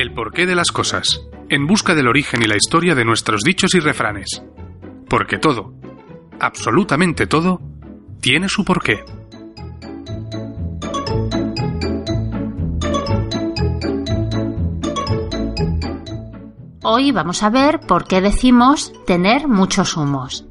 El porqué de las cosas, en busca del origen y la historia de nuestros dichos y refranes. Porque todo, absolutamente todo, tiene su porqué. Hoy vamos a ver por qué decimos tener muchos humos.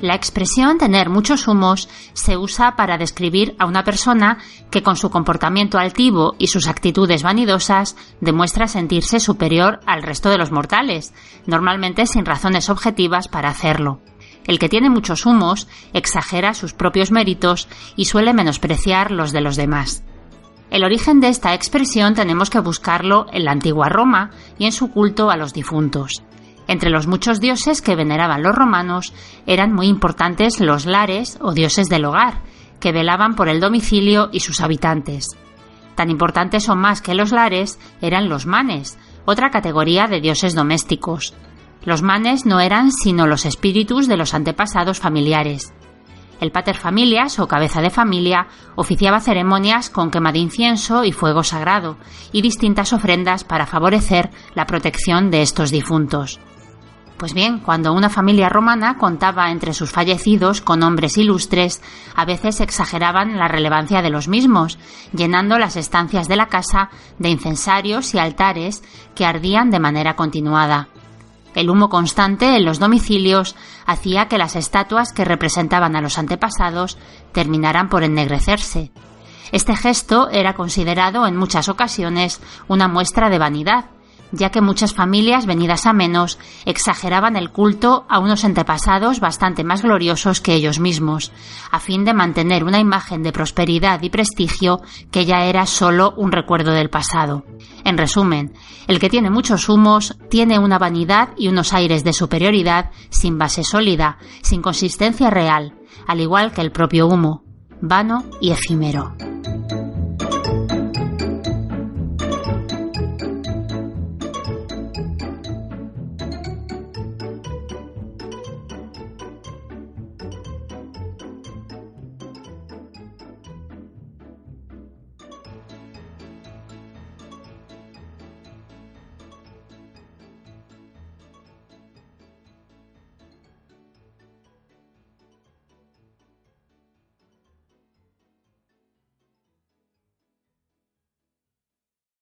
La expresión tener muchos humos se usa para describir a una persona que con su comportamiento altivo y sus actitudes vanidosas demuestra sentirse superior al resto de los mortales, normalmente sin razones objetivas para hacerlo. El que tiene muchos humos exagera sus propios méritos y suele menospreciar los de los demás. El origen de esta expresión tenemos que buscarlo en la antigua Roma y en su culto a los difuntos. Entre los muchos dioses que veneraban los romanos eran muy importantes los lares o dioses del hogar, que velaban por el domicilio y sus habitantes. Tan importantes o más que los lares eran los manes, otra categoría de dioses domésticos. Los manes no eran sino los espíritus de los antepasados familiares. El pater familias o cabeza de familia oficiaba ceremonias con quema de incienso y fuego sagrado y distintas ofrendas para favorecer la protección de estos difuntos. Pues bien, cuando una familia romana contaba entre sus fallecidos con hombres ilustres, a veces exageraban la relevancia de los mismos, llenando las estancias de la casa de incensarios y altares que ardían de manera continuada. El humo constante en los domicilios hacía que las estatuas que representaban a los antepasados terminaran por ennegrecerse. Este gesto era considerado en muchas ocasiones una muestra de vanidad, ya que muchas familias venidas a menos exageraban el culto a unos antepasados bastante más gloriosos que ellos mismos, a fin de mantener una imagen de prosperidad y prestigio que ya era solo un recuerdo del pasado. En resumen, el que tiene muchos humos tiene una vanidad y unos aires de superioridad sin base sólida, sin consistencia real, al igual que el propio humo, vano y efímero.